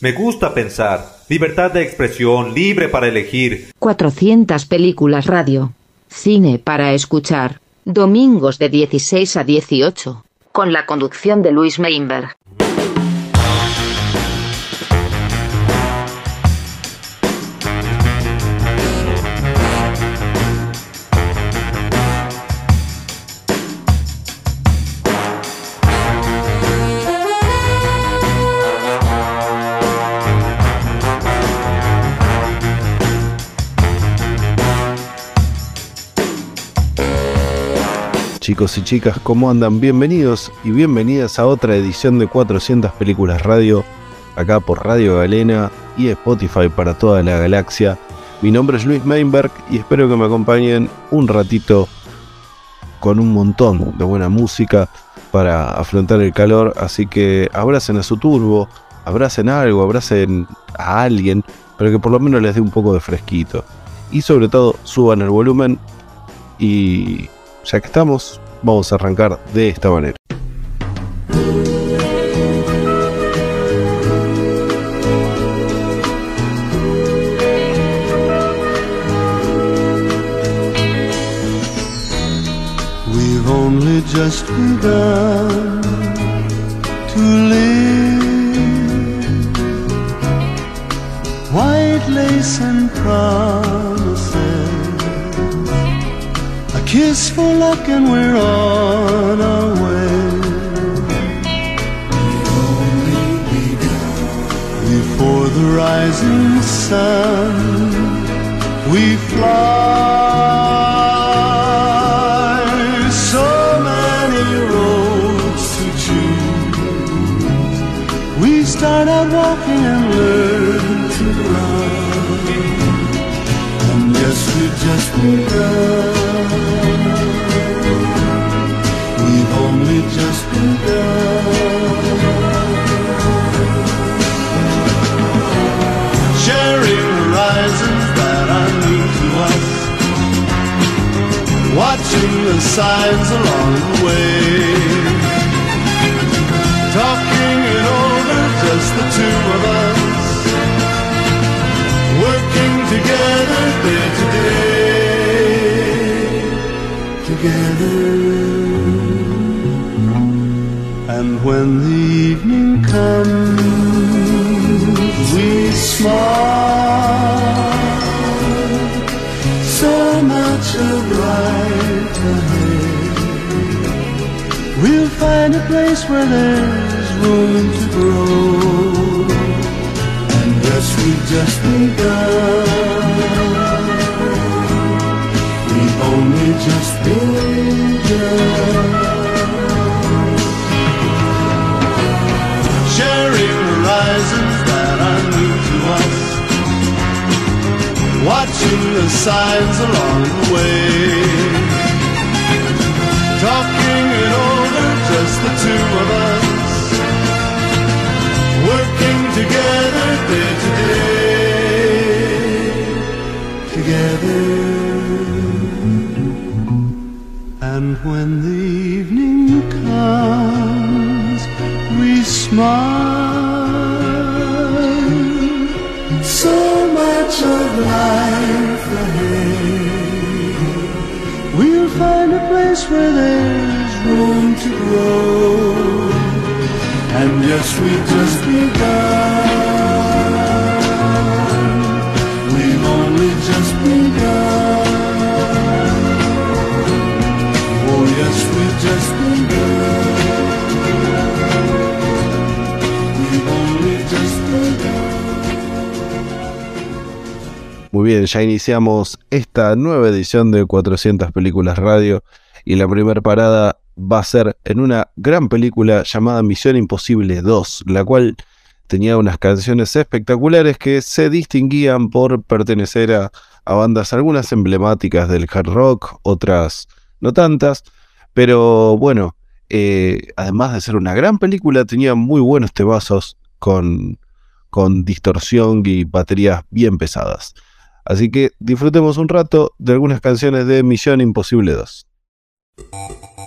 Me gusta pensar. Libertad de expresión, libre para elegir. 400 películas radio. Cine para escuchar. Domingos de 16 a 18. Con la conducción de Luis Meinberg. Chicos y chicas, ¿cómo andan? Bienvenidos y bienvenidas a otra edición de 400 Películas Radio, acá por Radio Galena y Spotify para toda la galaxia. Mi nombre es Luis Meinberg y espero que me acompañen un ratito con un montón de buena música para afrontar el calor, así que abracen a su turbo, abracen algo, abracen a alguien, pero que por lo menos les dé un poco de fresquito. Y sobre todo suban el volumen y ya que estamos, vamos a arrancar de esta manera. We've only just begun to live. White lace and promises kiss for luck and we're on our way. Before the rising sun, we fly. So many roads to choose. We start out walking and learn to run. And yes, we just begun. Sharing horizons that are new to us, watching the signs along the way, talking it over, just the two of us, working together day to day, together. And when the evening comes, we smile. So much of ahead. We'll find a place where there's room to grow. And yes, we've just begun. We've only just begun. Watching the signs along the way. Talking it over, just the two of us. Working together day to day. Together. And when the evening comes, we smile. So much of life Muy bien, ya iniciamos esta nueva edición de 400 Películas Radio y la primera parada va a ser en una gran película llamada Misión Imposible 2, la cual tenía unas canciones espectaculares que se distinguían por pertenecer a, bandas algunas emblemáticas del hard rock, otras no tantas, pero bueno, eh, además de ser una gran película, tenía muy buenos tebazos con, con distorsión y baterías bien pesadas. Así que disfrutemos un rato de algunas canciones de Misión Imposible 2. Thank you.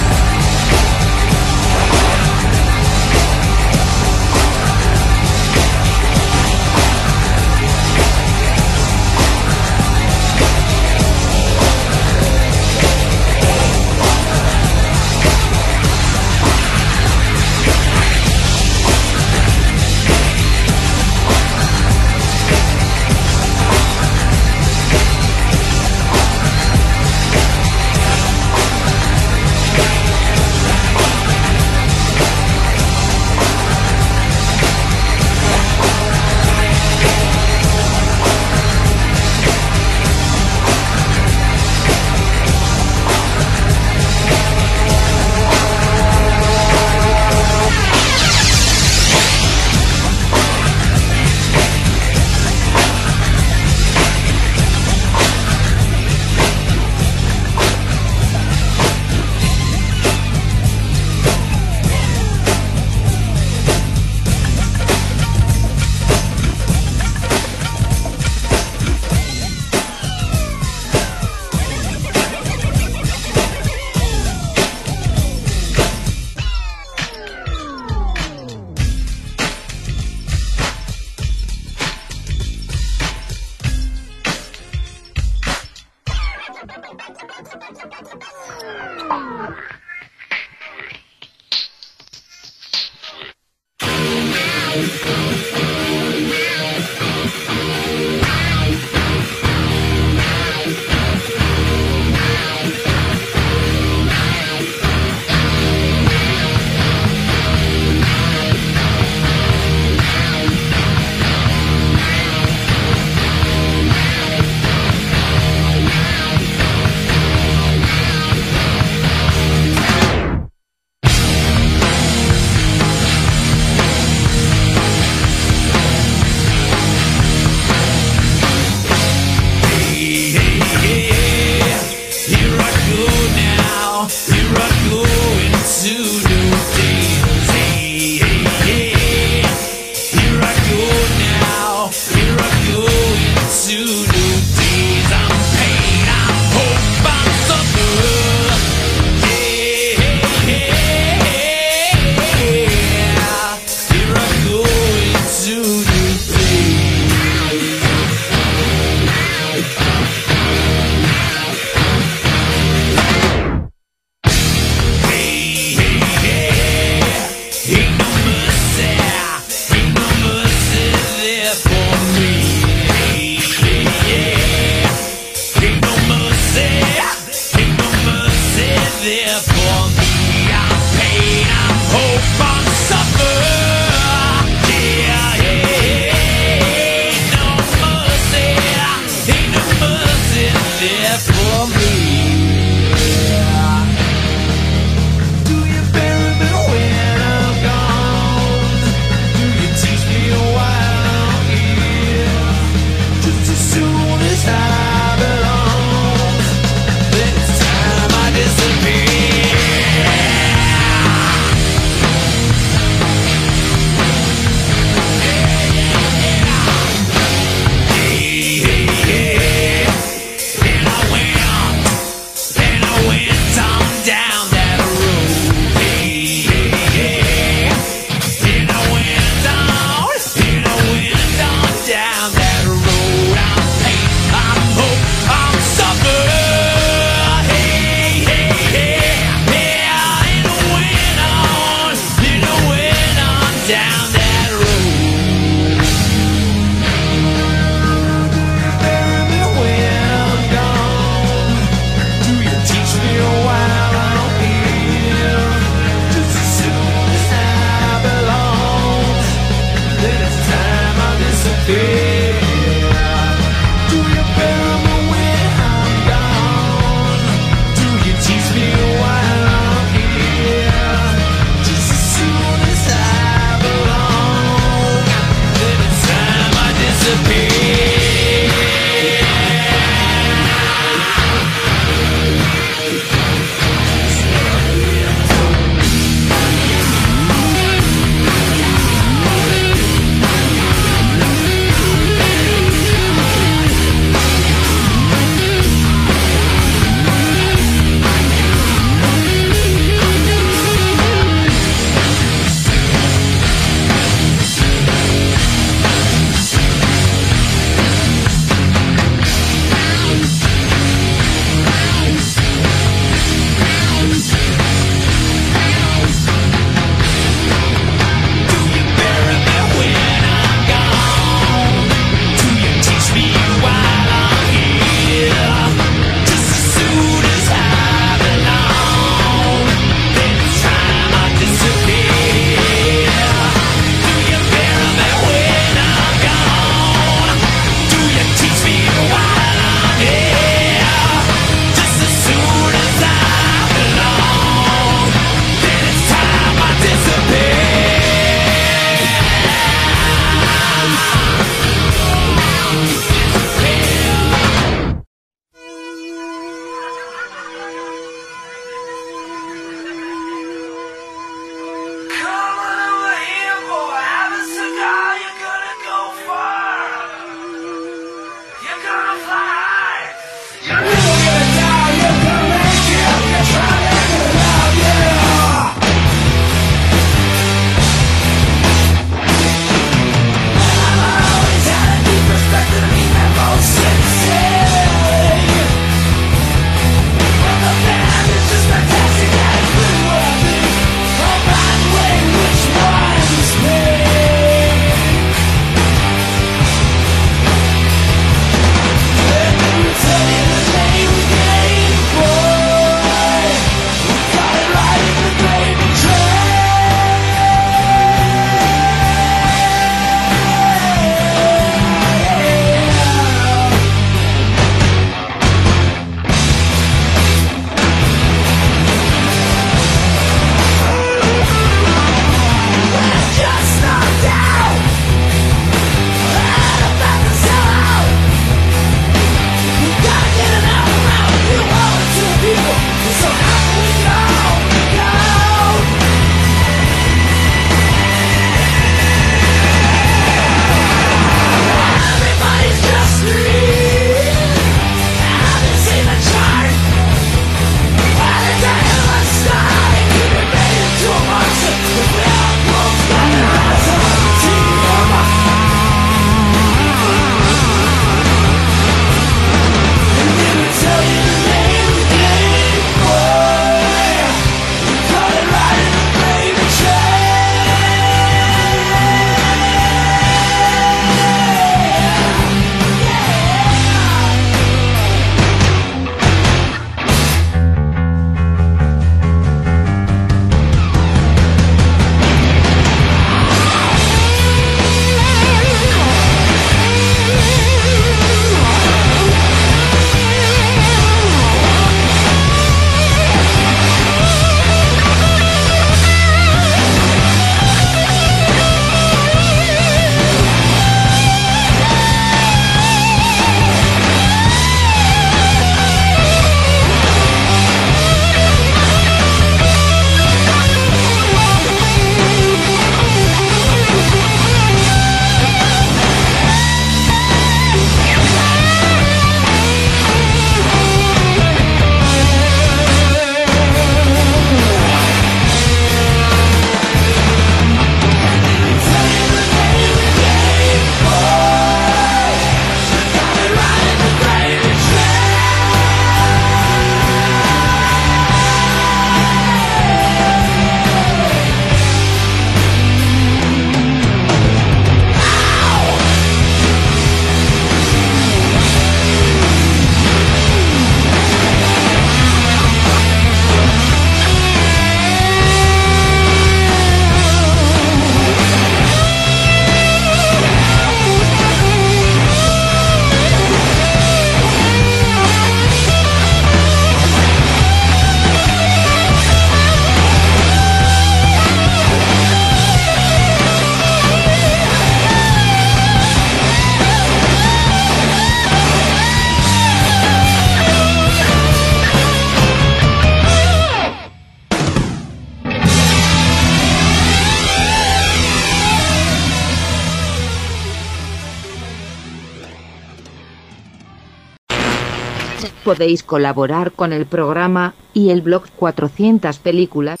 podéis colaborar con el programa y el blog 400 películas,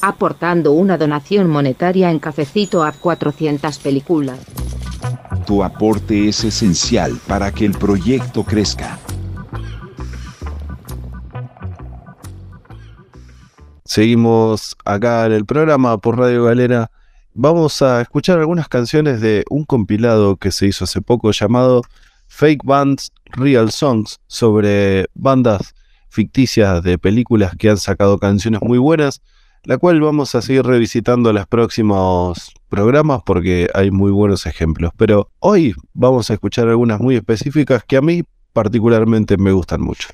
aportando una donación monetaria en cafecito a 400 películas. Tu aporte es esencial para que el proyecto crezca. Seguimos acá en el programa por Radio Galera. Vamos a escuchar algunas canciones de un compilado que se hizo hace poco llamado Fake Bands, Real Songs, sobre bandas ficticias de películas que han sacado canciones muy buenas, la cual vamos a seguir revisitando en los próximos programas porque hay muy buenos ejemplos. Pero hoy vamos a escuchar algunas muy específicas que a mí particularmente me gustan mucho.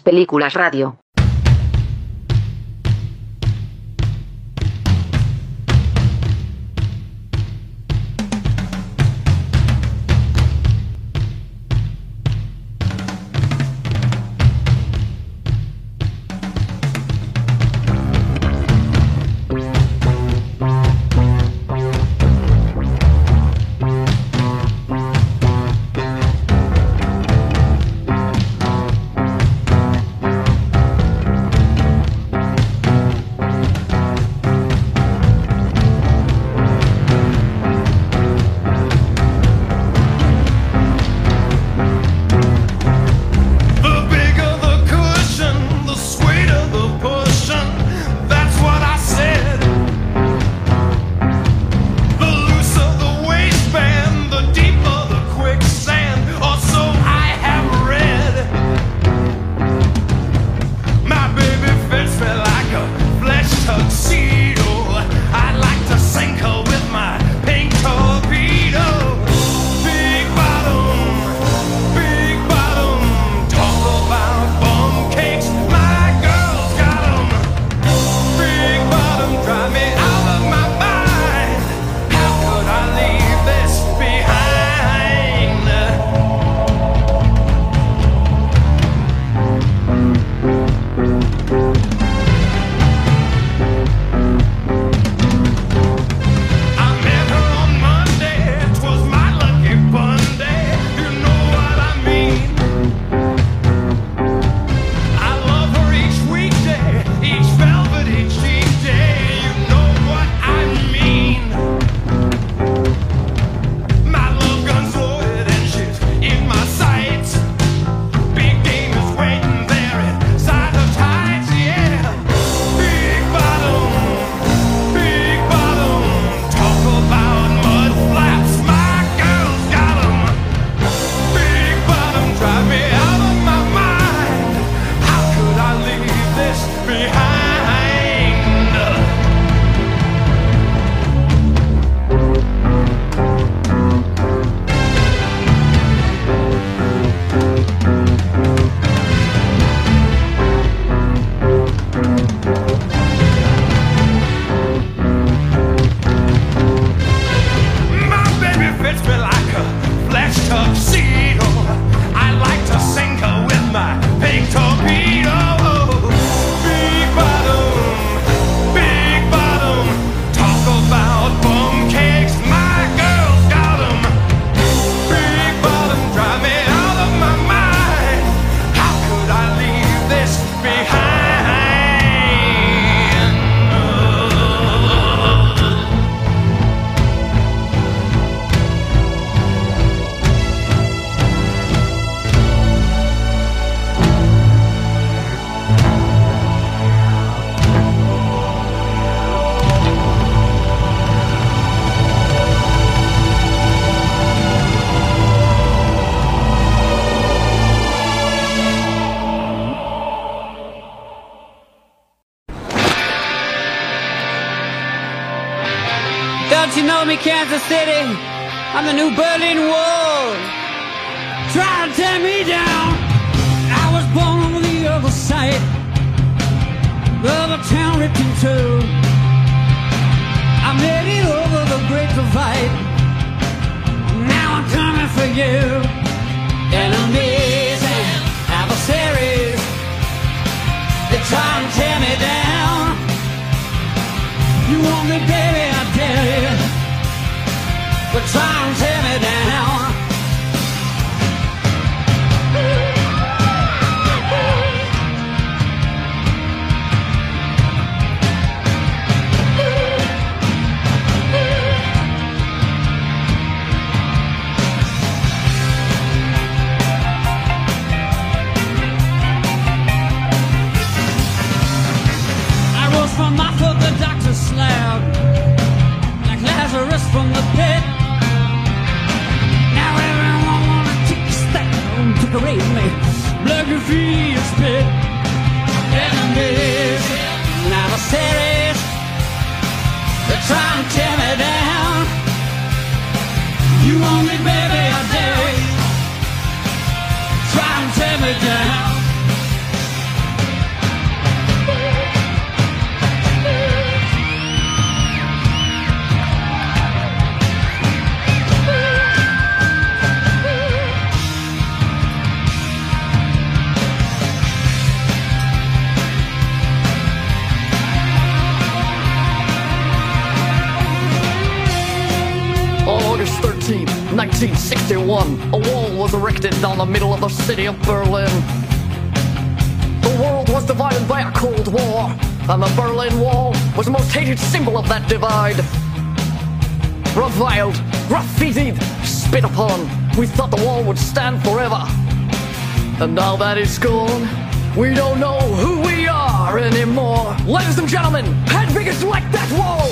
películas radio. Me, Kansas City? I'm the new Berlin Wall. Try to tear me down. I was born on the other side of a town ripped in two. I made it over the great divide. Now I'm coming for you. Decorate me, blood your feet and spit. Enemies, adversaries, they try and tear me down. You want me, baby, I dare. Try and tear me down. 1961, a wall was erected down the middle of the city of Berlin. The world was divided by a Cold War, and the Berlin Wall was the most hated symbol of that divide. Reviled, graffitied, spit upon, we thought the wall would stand forever. And now that it's gone, we don't know who we are anymore. Ladies and gentlemen, Hedwig is like that wall!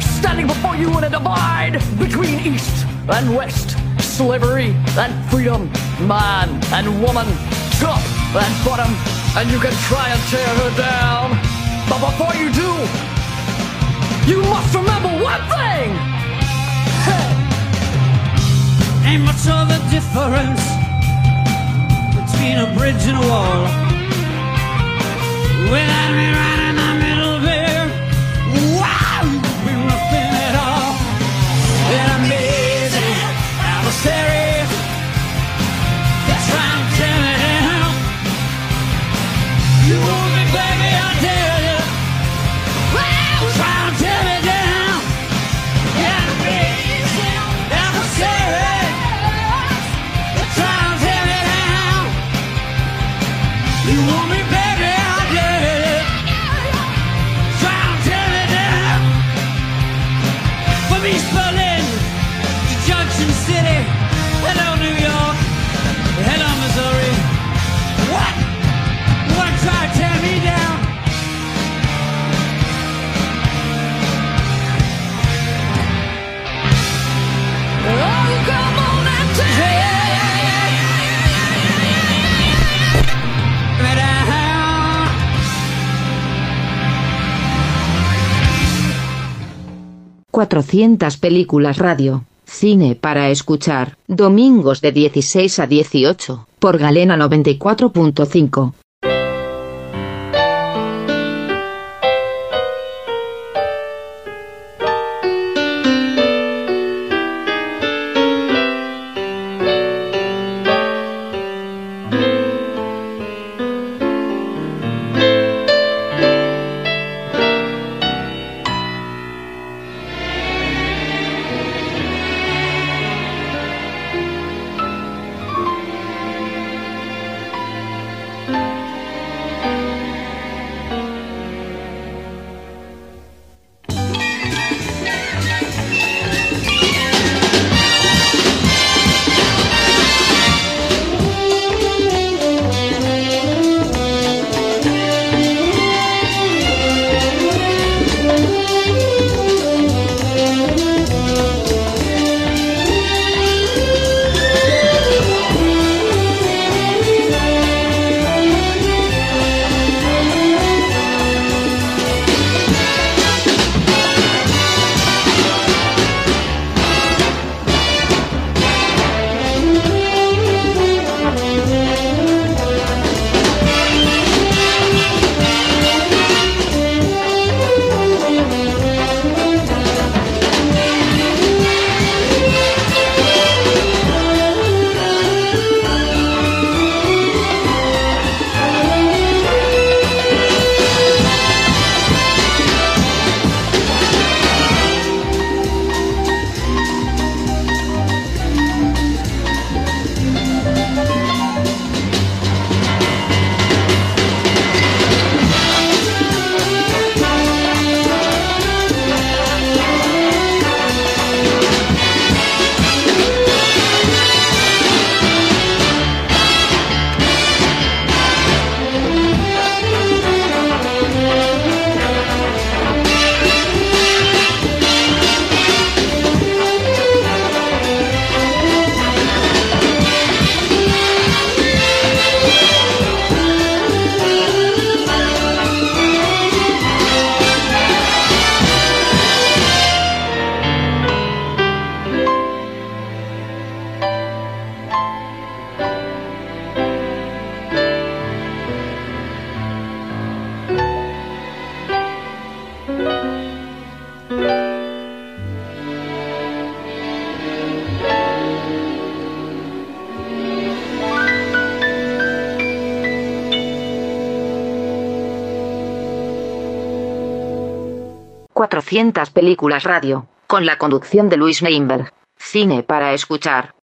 Standing before you in a divide between East and West, slavery and freedom, man and woman, top and bottom, and you can try and tear her down. But before you do, you must remember one thing! Hey! Ain't much of a difference between a bridge and a wall. Without me right 400 películas radio. Cine para escuchar. Domingos de 16 a 18. Por Galena 94.5. 400 películas radio, con la conducción de Luis Meinberg. Cine para escuchar.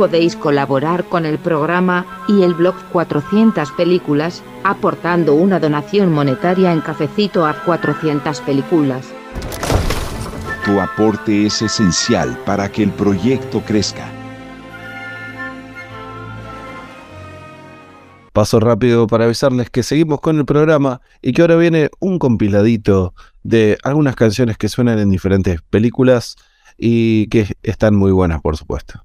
Podéis colaborar con el programa y el blog 400 películas, aportando una donación monetaria en cafecito a 400 películas. Tu aporte es esencial para que el proyecto crezca. Paso rápido para avisarles que seguimos con el programa y que ahora viene un compiladito de algunas canciones que suenan en diferentes películas y que están muy buenas, por supuesto.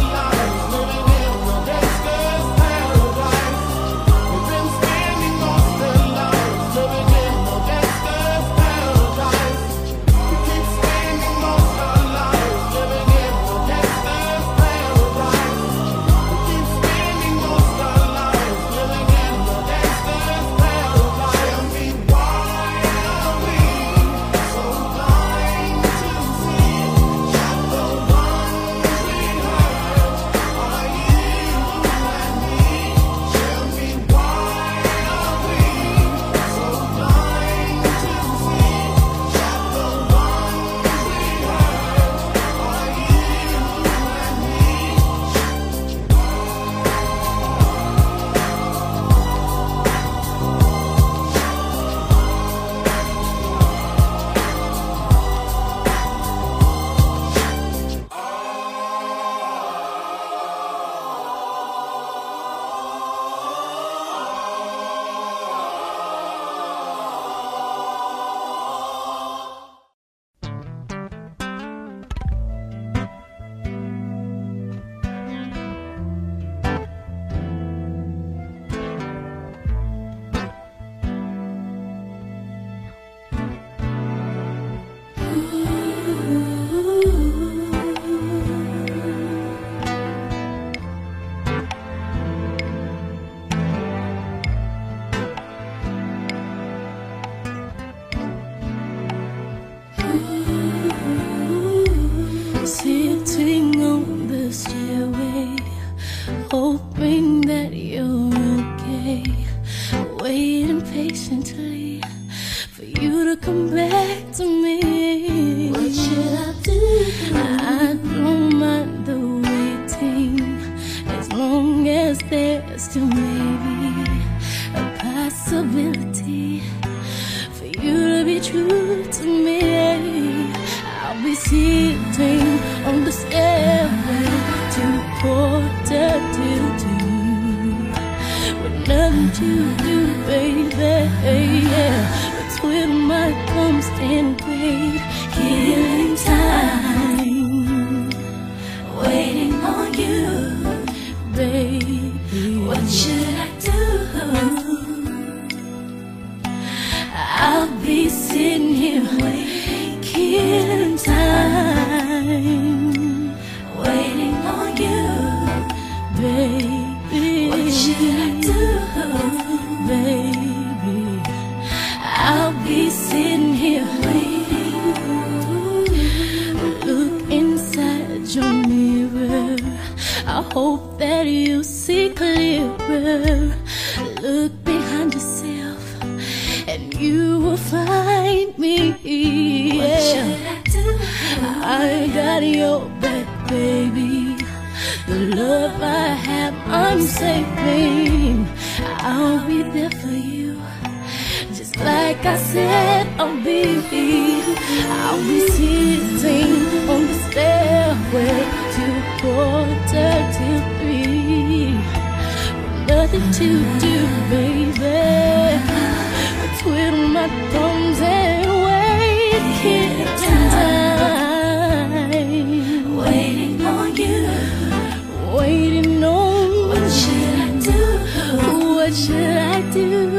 Do?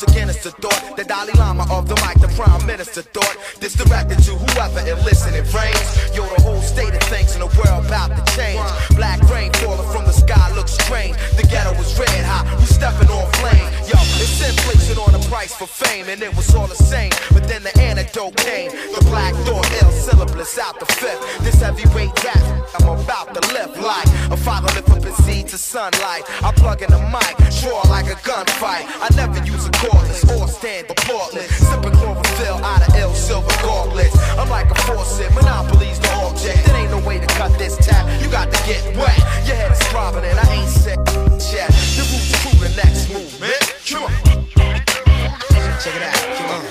Once again, it's the thought that Dalai Lama of the mic, the Prime Minister thought. This directed to whoever and listening frames. Yo, the whole state of things in the world about to change. Black rain falling from the sky looks strange. The ghetto was red hot, we stepping on flame. It's inflation on the price for fame, and it was all the same. But then the antidote came. The black thought, ill syllabus out the fifth. This heavyweight rap, I'm about to lift like a father lift up his seed to sunlight. I plug in the mic, draw like a gunfight. I never use a cordless or stand applaudless. Sipping chlorophyll out of ill silver gauntlets. I'm like a faucet, monopolies the object. There ain't no way to cut this tap. You got to get wet. Your head is throbbing and I ain't sick. Yeah, the crew the next movement. Come on. Check it out. Come on.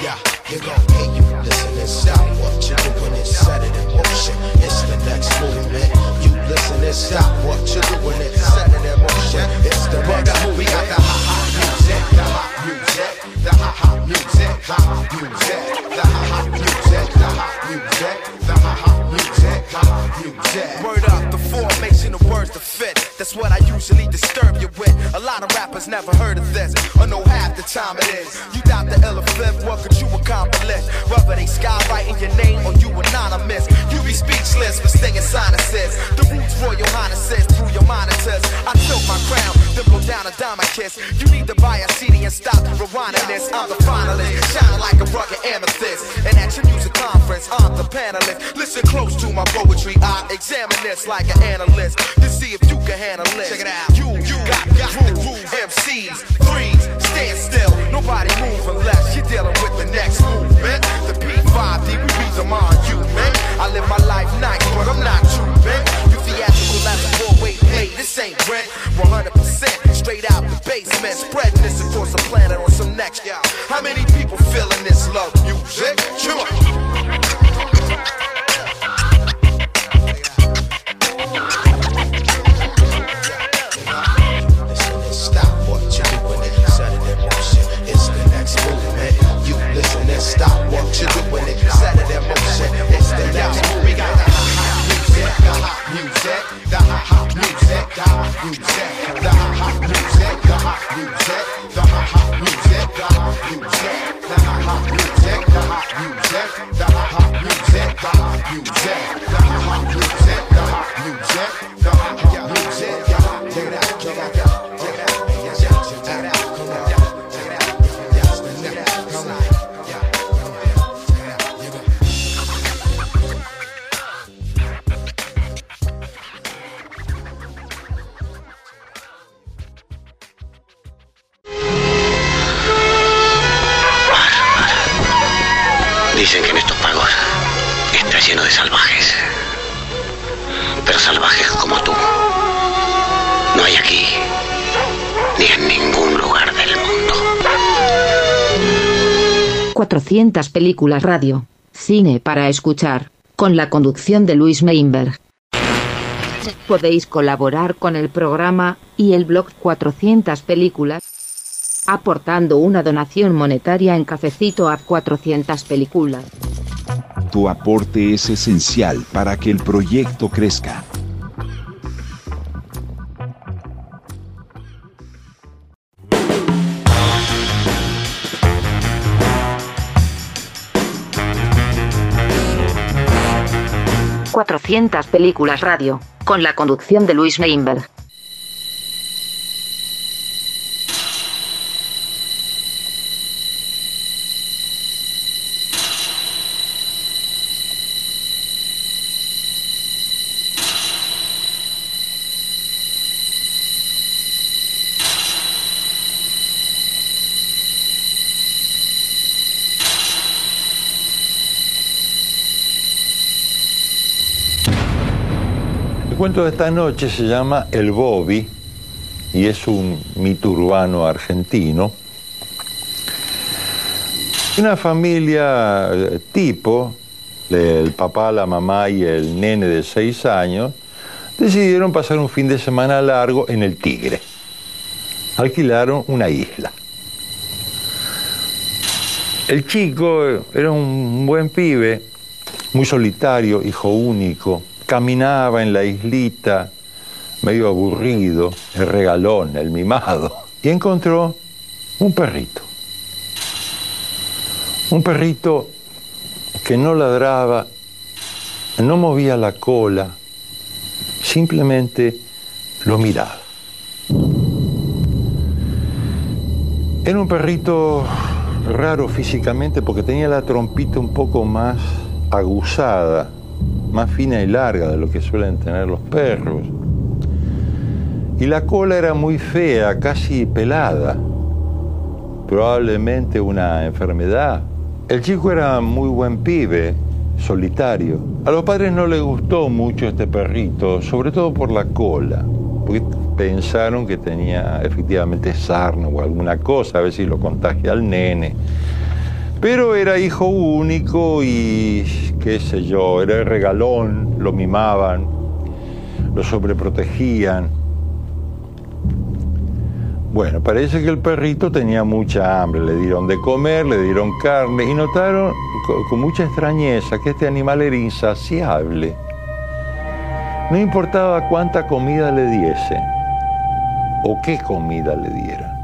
Yeah, you go. Hey, you listen and stop what you doing and set it in motion. It's the next movement. You listen and stop what you doing and set it in motion. It's the next movement. We got the hot music, the hot music, the hot music, hot music, the hot music, the hot music, the hot music, hot music. Word up, the formation of words to fit. That's what I usually disturb you with. A lot of rappers never heard of this, or know half the time it is. You doubt the elephant, what could you accomplish? Whether they skywriting your name or you anonymous, you be speechless for stinging sinuses. The roots royal highnesses through your monitors. I tilt my crown, then blow down a diamond kiss. You need to buy a CD and stop rewinding this. I'm the finalist, shining like a rugged amethyst. And at your music conference, I'm the panelist. Listen close to my poetry, I examine this like an analyst to see if you can handle it. Check it out. You, you got, got the groove. MCs, threes, stand still. Nobody move unless you're dealing with the next movement. The P5D, we beat them on you, man. I live my life nice, but I'm not you, man. You theatrical as a four-way play. This ain't rent. 100% straight out the basement. Spreading this across the planet on some next. How many people feeling this love music? Come on. it. Stop what you're doing It's it. Saturday motion. It's the next We got the hot, hot music, the hot music, the hot, hot music, the hot music, the hot, hot music, the hot music, the hot, music, the hot music, the hot, music, the hot music, the hot music, the hot music. 400 películas radio. Cine para escuchar. Con la conducción de Luis Meinberg. Podéis colaborar con el programa y el blog 400 películas aportando una donación monetaria en cafecito a 400 películas. Tu aporte es esencial para que el proyecto crezca. Cuatro 400 películas radio, con la conducción de Luis Meinberg. Cuento de esta noche se llama El Bobby y es un mito urbano argentino. Una familia eh, tipo, el papá, la mamá y el nene de seis años, decidieron pasar un fin de semana largo en el Tigre. Alquilaron una isla. El chico era un buen pibe, muy solitario, hijo único, caminaba en la islita medio aburrido, el regalón, el mimado, y encontró un perrito. Un perrito que no ladraba, no movía la cola, simplemente lo miraba. Era un perrito raro físicamente porque tenía la trompita un poco más aguzada, más fina y larga de lo que suelen tener los perros. Y la cola era muy fea, casi pelada, probablemente una enfermedad. El chico era muy buen pibe, solitario. A los padres no les gustó mucho este perrito, sobre todo por la cola, porque pensaron que tenía efectivamente sarna o alguna cosa, a ver si lo contagia al nene. Pero era hijo único y qué sé yo, era el regalón, lo mimaban, lo sobreprotegían. Bueno, parece que el perrito tenía mucha hambre, le dieron de comer, le dieron carne y notaron co- con mucha extrañeza que este animal era insaciable. No importaba cuánta comida le diesen o qué comida le dieran,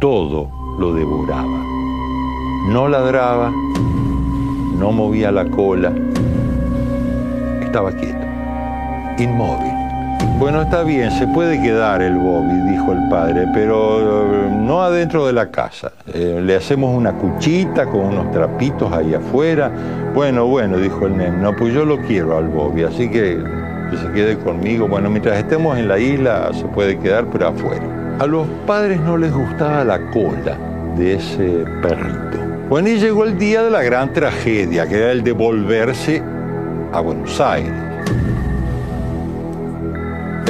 todo lo devoraba. No ladraba, no movía la cola, estaba quieto, inmóvil. Bueno, está bien, se puede quedar el Bobby, dijo el padre, pero eh, no adentro de la casa. Eh, le hacemos una cuchita con unos trapitos ahí afuera. Bueno, bueno, dijo el nene, no, pues yo lo quiero al Bobby, así que que se quede conmigo. Bueno, mientras estemos en la isla se puede quedar, pero afuera. A los padres no les gustaba la cola de ese perrito. Bueno, y llegó el día de la gran tragedia, que era el de volverse a Buenos Aires.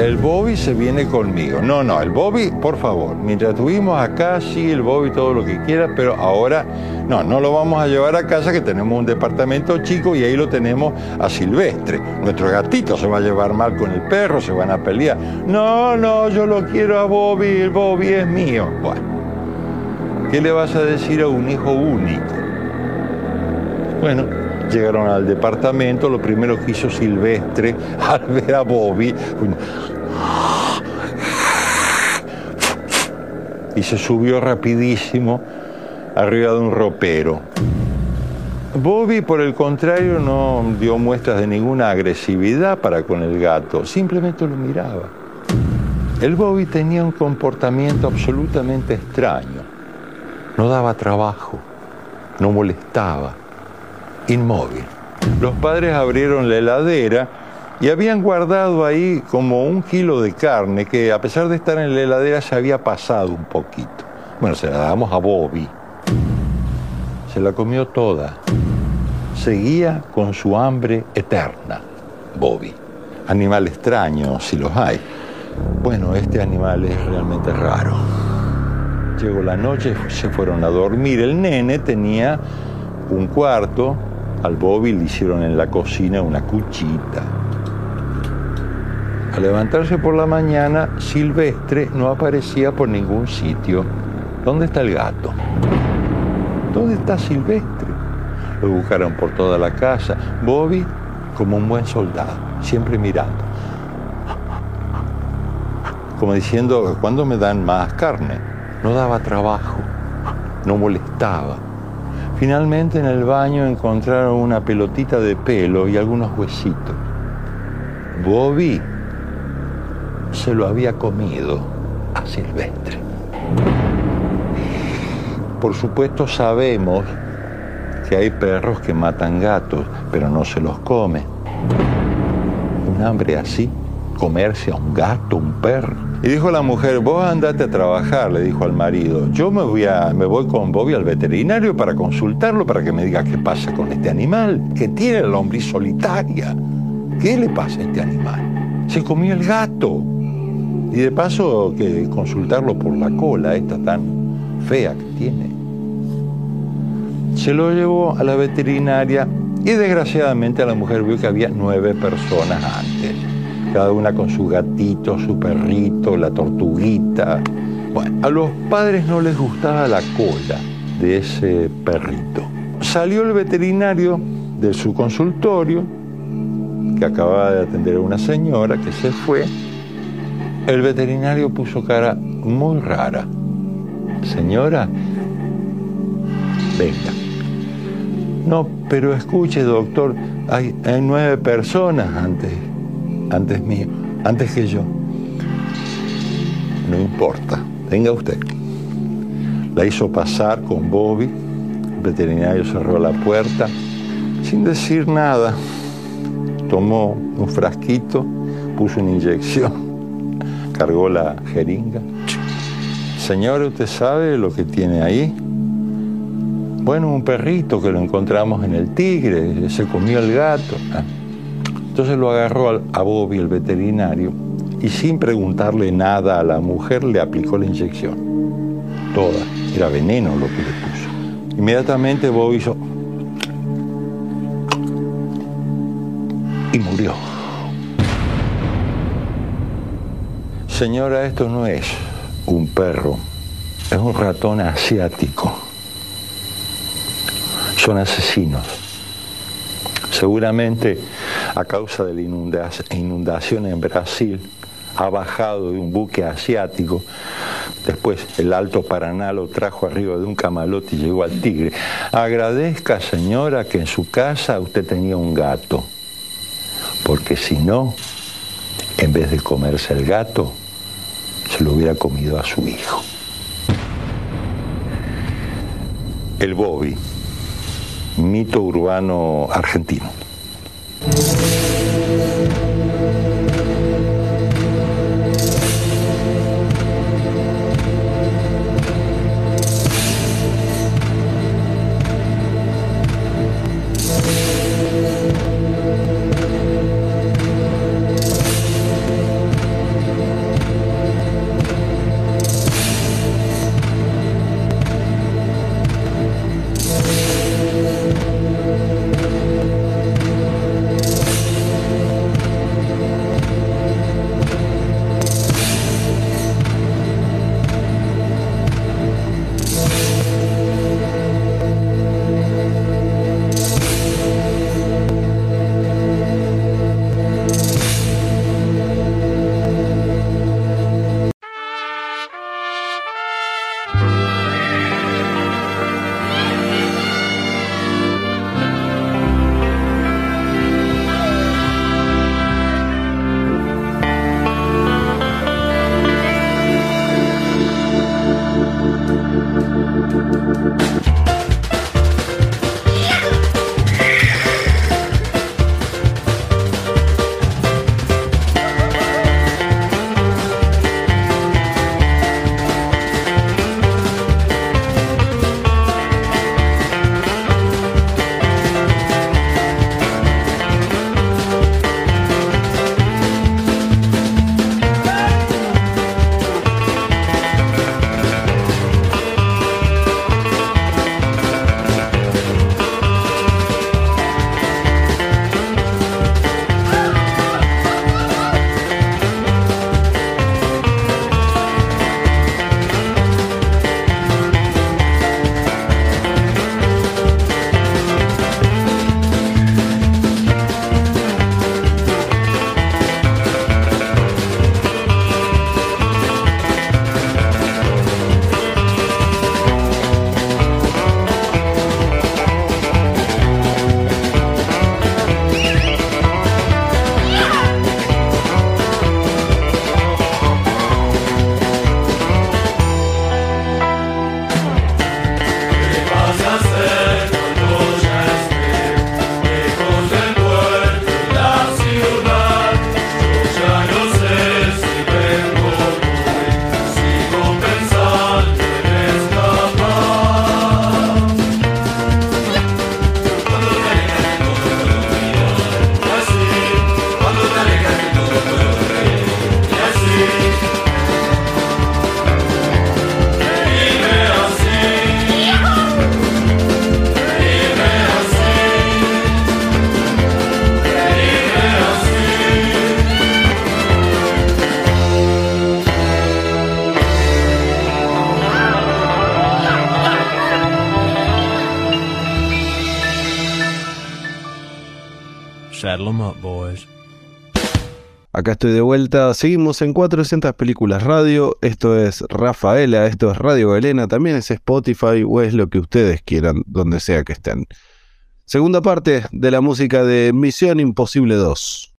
El Bobby se viene conmigo. No, no, el Bobby, por favor, mientras estuvimos acá, sí, el Bobby todo lo que quiera, pero ahora, no, no lo vamos a llevar a casa, que tenemos un departamento chico y ahí lo tenemos a Silvestre. Nuestro gatito se va a llevar mal con el perro, se van a pelear. No, no, yo lo quiero a Bobby, el Bobby es mío. Bueno, ¿qué le vas a decir a un hijo único? Bueno, llegaron al departamento, lo primero que hizo Silvestre al ver a Bobby y se subió rapidísimo arriba de un ropero. Bobby, por el contrario, no dio muestras de ninguna agresividad para con el gato, simplemente lo miraba. El Bobby tenía un comportamiento absolutamente extraño. No daba trabajo, no molestaba, inmóvil. Los padres abrieron la heladera y habían guardado ahí como un kilo de carne que a pesar de estar en la heladera se había pasado un poquito. Bueno, se la damos a Bobby. Se la comió toda. Seguía con su hambre eterna, Bobby. Animal extraño, si los hay. Bueno, este animal es realmente raro. Llegó la noche, se fueron a dormir. El nene tenía un cuarto. Al Bobby le hicieron en la cocina una cuchita. Al levantarse por la mañana, Silvestre no aparecía por ningún sitio. ¿Dónde está el gato? ¿Dónde está Silvestre? Lo buscaron por toda la casa. Bobby, como un buen soldado, siempre mirando. Como diciendo, ¿cuándo me dan más carne? No daba trabajo, no molestaba. Finalmente en el baño encontraron una pelotita de pelo y algunos huesitos. Bobby se lo había comido a Silvestre. Por supuesto sabemos que hay perros que matan gatos, pero no se los come. Un hambre así, comerse a un gato, un perro. Y dijo la mujer, vos andate a trabajar, le dijo al marido. Yo me voy, a, me voy con Bobby al veterinario para consultarlo, para que me diga qué pasa con este animal, que tiene la lombriz solitaria. ¿Qué le pasa a este animal? Se comió el gato. Y de paso que consultarlo por la cola, esta tan fea que tiene. Se lo llevó a la veterinaria y desgraciadamente la mujer vio que había nueve personas antes, cada una con su gatito, su perrito, la tortuguita. A los padres no les gustaba la cola de ese perrito. Salió el veterinario de su consultorio, que acababa de atender a una señora que se fue, El veterinario puso cara muy rara. Señora, venga. No, pero escuche, doctor, hay, hay nueve personas antes, antes mío, antes que yo. No importa, venga usted. La hizo pasar con Bobby. El veterinario cerró la puerta sin decir nada. Tomó un frasquito, puso una inyección, cargó la jeringa. Señora, ¿usted sabe lo que tiene ahí? Bueno, un perrito que lo encontramos en el tigre, se comió el gato. Ah. Entonces lo agarró a Bobby, el veterinario, y sin preguntarle nada a la mujer le aplicó la inyección. Toda. Era veneno lo que le puso. Inmediatamente Bobby hizo... Y murió. Señora, esto no es un perro, es un ratón asiático. Son asesinos. Seguramente a causa de la inunda- inundación en Brasil ha bajado de un buque asiático. Después el Alto Paraná lo trajo arriba de un camalote y llegó al Tigre. Agradezca, señora, que en su casa usted tenía un gato. Porque si no, en vez de comerse el gato, se lo hubiera comido a su hijo. El Bobby, mito urbano argentino. Acá estoy de vuelta. Seguimos en 400 Películas Radio. Esto es Rafaela, esto es Radio Galena, también es Spotify o es lo que ustedes quieran, donde sea que estén. Segunda parte de la música de Misión Imposible 2.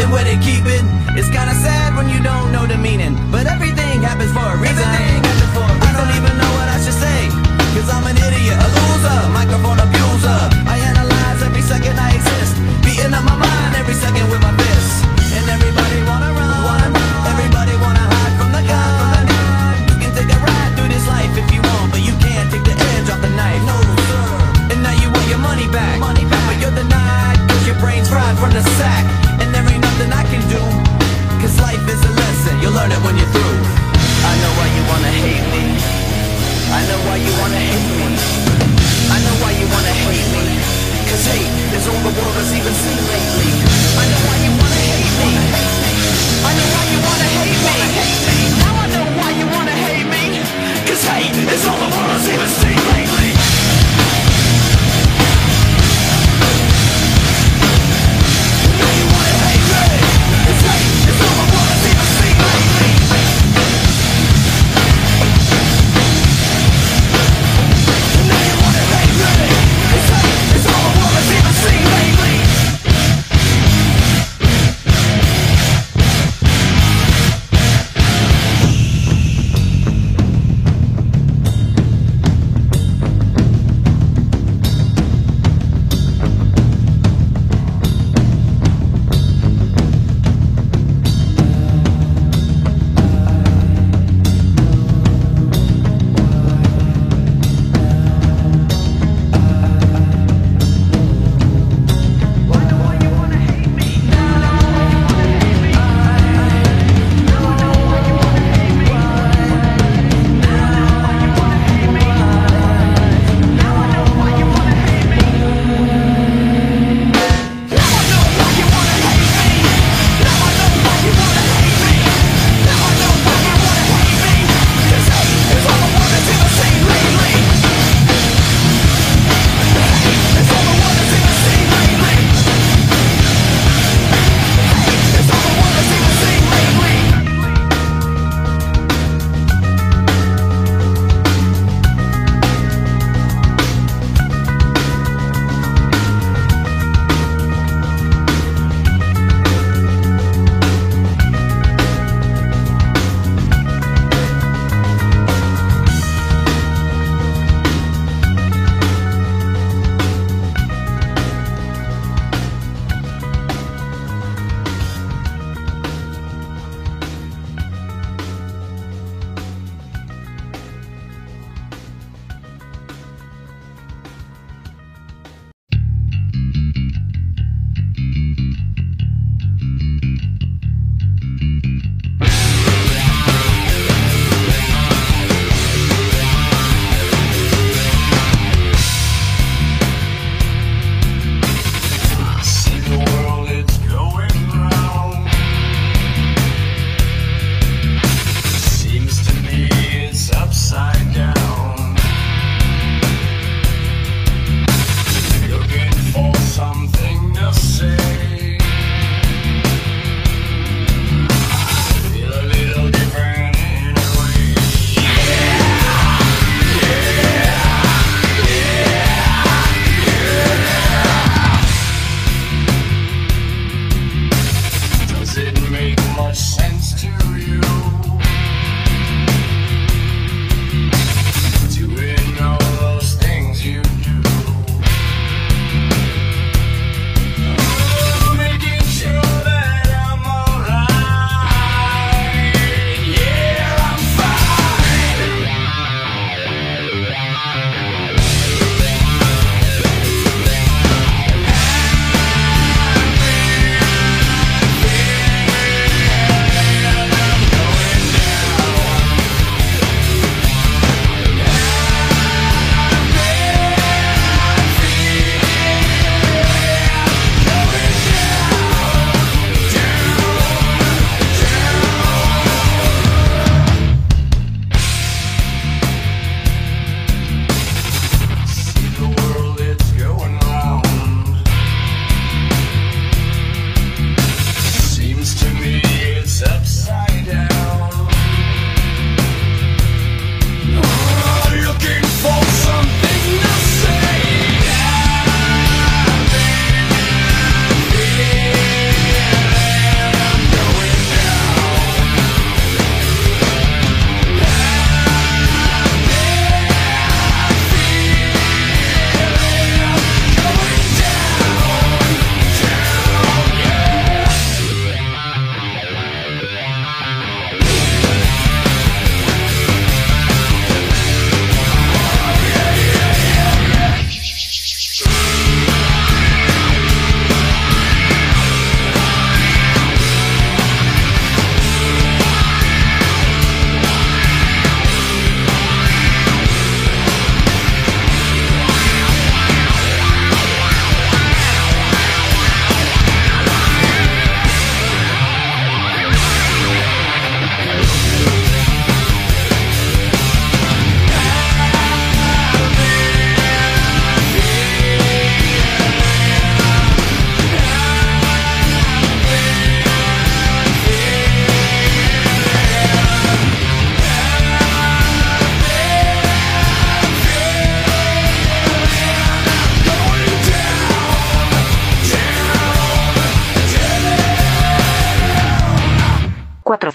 living where they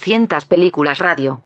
400 películas radio.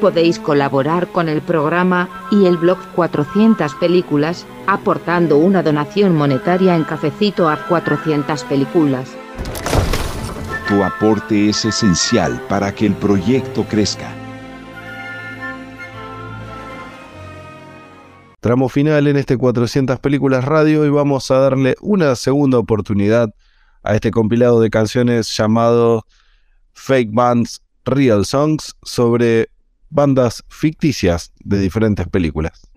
Podéis colaborar con el programa y el blog 400 películas, aportando una donación monetaria en cafecito a 400 películas. Tu aporte es esencial para que el proyecto crezca. Tramo final en este 400 películas radio y vamos a darle una segunda oportunidad a este compilado de canciones llamado Fake Bands Real Songs sobre bandas ficticias de diferentes películas.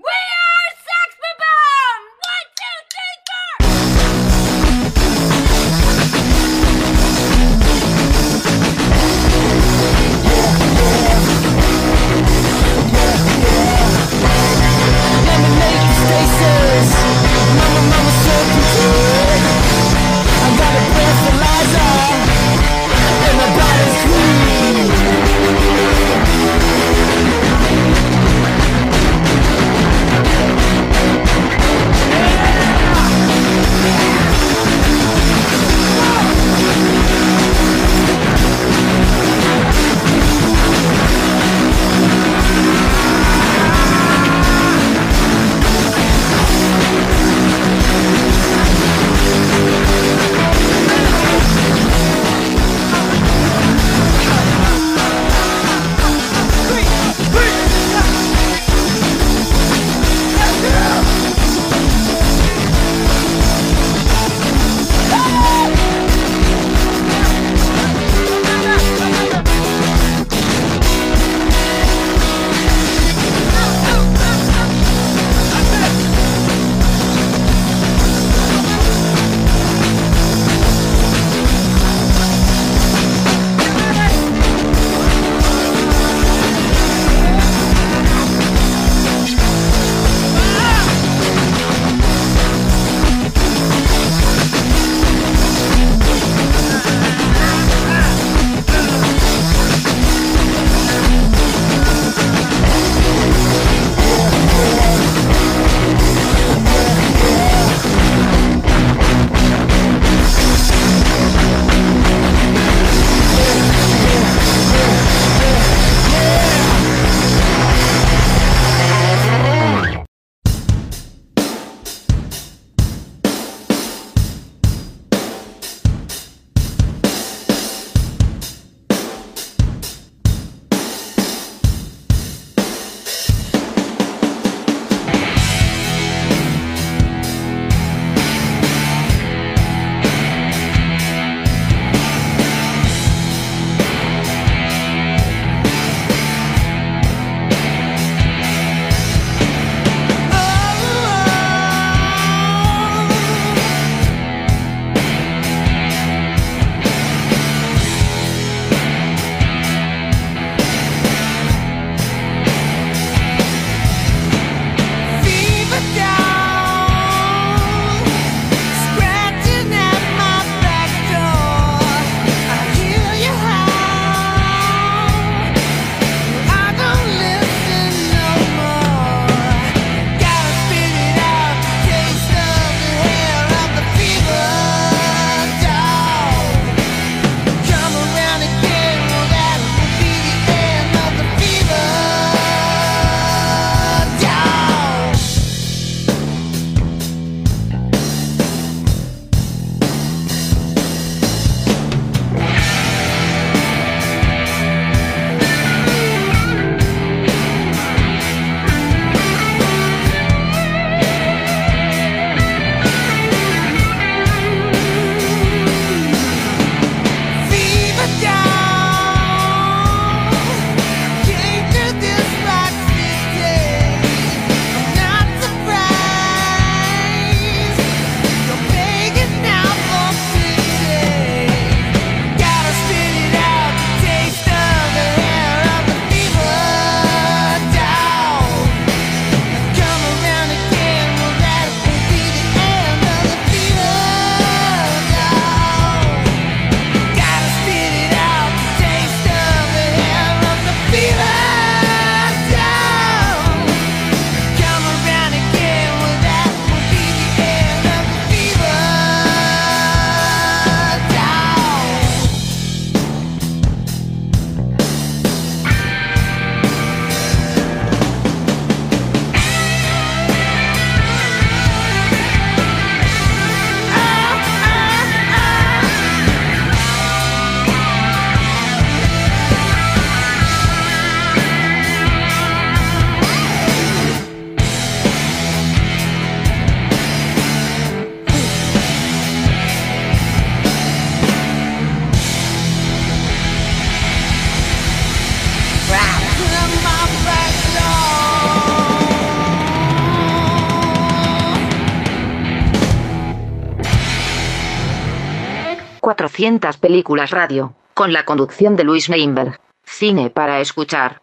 películas radio, con la conducción de Luis Neinberg. Cine para escuchar.